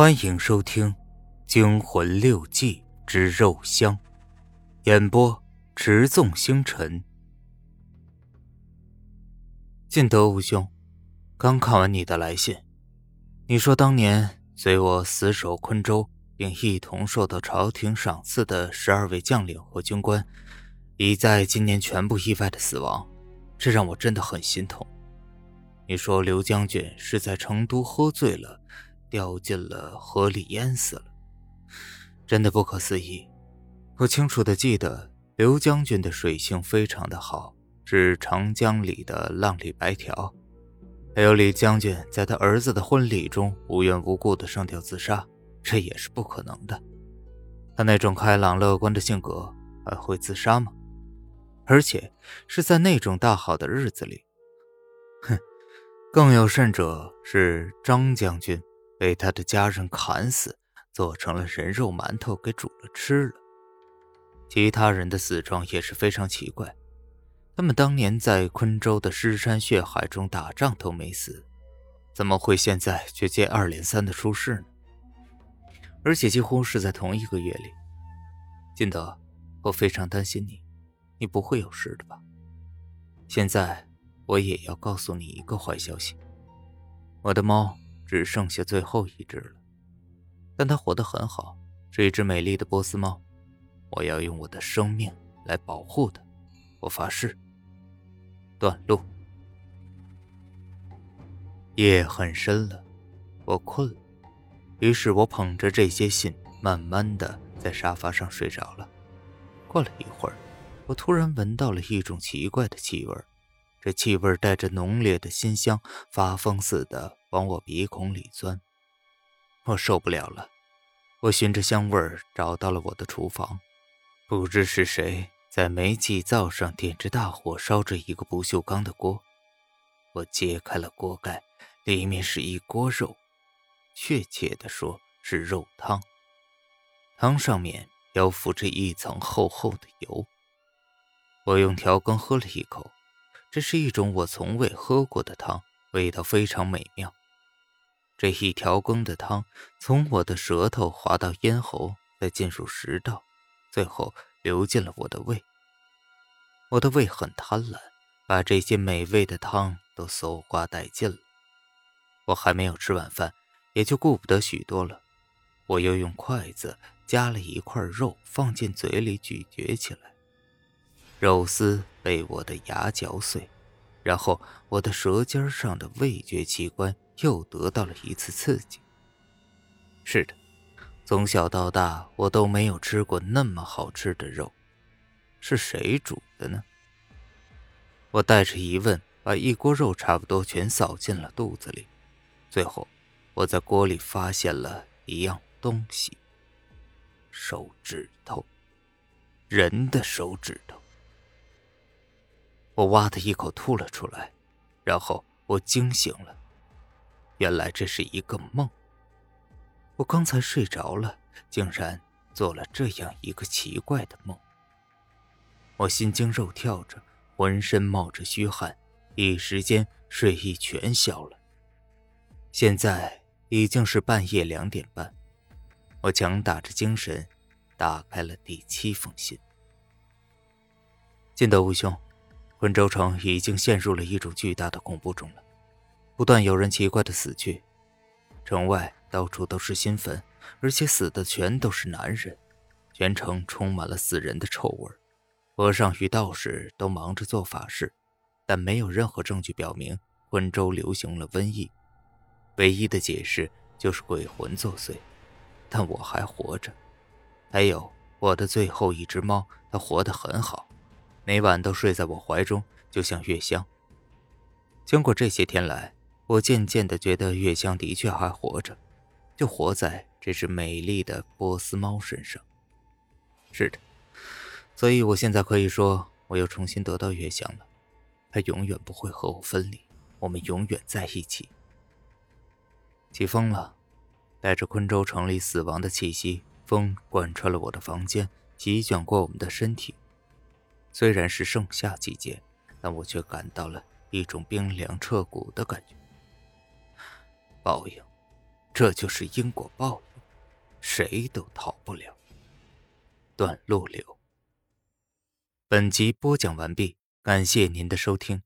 欢迎收听《惊魂六记之肉香》，演播：持纵星辰。晋德武兄，刚看完你的来信，你说当年随我死守昆州，并一同受到朝廷赏赐的十二位将领和军官，已在今年全部意外的死亡，这让我真的很心痛。你说刘将军是在成都喝醉了。掉进了河里淹死了，真的不可思议。我清楚的记得刘将军的水性非常的好，是长江里的浪里白条。还有李将军在他儿子的婚礼中无缘无故的上吊自杀，这也是不可能的。他那种开朗乐观的性格还会自杀吗？而且是在那种大好的日子里。哼，更有甚者是张将军。被他的家人砍死，做成了人肉馒头给煮了吃了。其他人的死状也是非常奇怪，他们当年在昆州的尸山血海中打仗都没死，怎么会现在却接二连三的出事呢？而且几乎是在同一个月里。金德，我非常担心你，你不会有事的吧？现在我也要告诉你一个坏消息，我的猫。只剩下最后一只了，但它活得很好，是一只美丽的波斯猫。我要用我的生命来保护它，我发誓。段路。夜很深了，我困了，于是我捧着这些信，慢慢的在沙发上睡着了。过了一会儿，我突然闻到了一种奇怪的气味。这气味带着浓烈的馨香，发疯似的往我鼻孔里钻。我受不了了，我循着香味找到了我的厨房。不知是谁在煤气灶上点着大火烧着一个不锈钢的锅。我揭开了锅盖，里面是一锅肉，确切的说是肉汤。汤上面漂浮着一层厚厚的油。我用调羹喝了一口。这是一种我从未喝过的汤，味道非常美妙。这一条羹的汤从我的舌头滑到咽喉，再进入食道，最后流进了我的胃。我的胃很贪婪，把这些美味的汤都搜刮殆尽了。我还没有吃晚饭，也就顾不得许多了。我又用筷子夹了一块肉放进嘴里咀嚼起来。肉丝被我的牙嚼碎，然后我的舌尖上的味觉器官又得到了一次刺激。是的，从小到大我都没有吃过那么好吃的肉，是谁煮的呢？我带着疑问把一锅肉差不多全扫进了肚子里，最后我在锅里发现了一样东西——手指头，人的手指头。我哇的一口吐了出来，然后我惊醒了。原来这是一个梦。我刚才睡着了，竟然做了这样一个奇怪的梦。我心惊肉跳着，浑身冒着虚汗，一时间睡意全消了。现在已经是半夜两点半，我强打着精神，打开了第七封信。金德武兄。昆州城已经陷入了一种巨大的恐怖中了，不断有人奇怪的死去，城外到处都是新坟，而且死的全都是男人，全城充满了死人的臭味。和尚与道士都忙着做法事，但没有任何证据表明昆州流行了瘟疫，唯一的解释就是鬼魂作祟。但我还活着，还有我的最后一只猫，它活得很好。每晚都睡在我怀中，就像月香。经过这些天来，我渐渐的觉得月香的确还活着，就活在这只美丽的波斯猫身上。是的，所以我现在可以说，我又重新得到月香了。它永远不会和我分离，我们永远在一起。起风了，带着昆州城里死亡的气息，风贯穿了我的房间，席卷过我们的身体。虽然是盛夏季节，但我却感到了一种冰凉彻骨的感觉。报应，这就是因果报应，谁都逃不了。段路流。本集播讲完毕，感谢您的收听。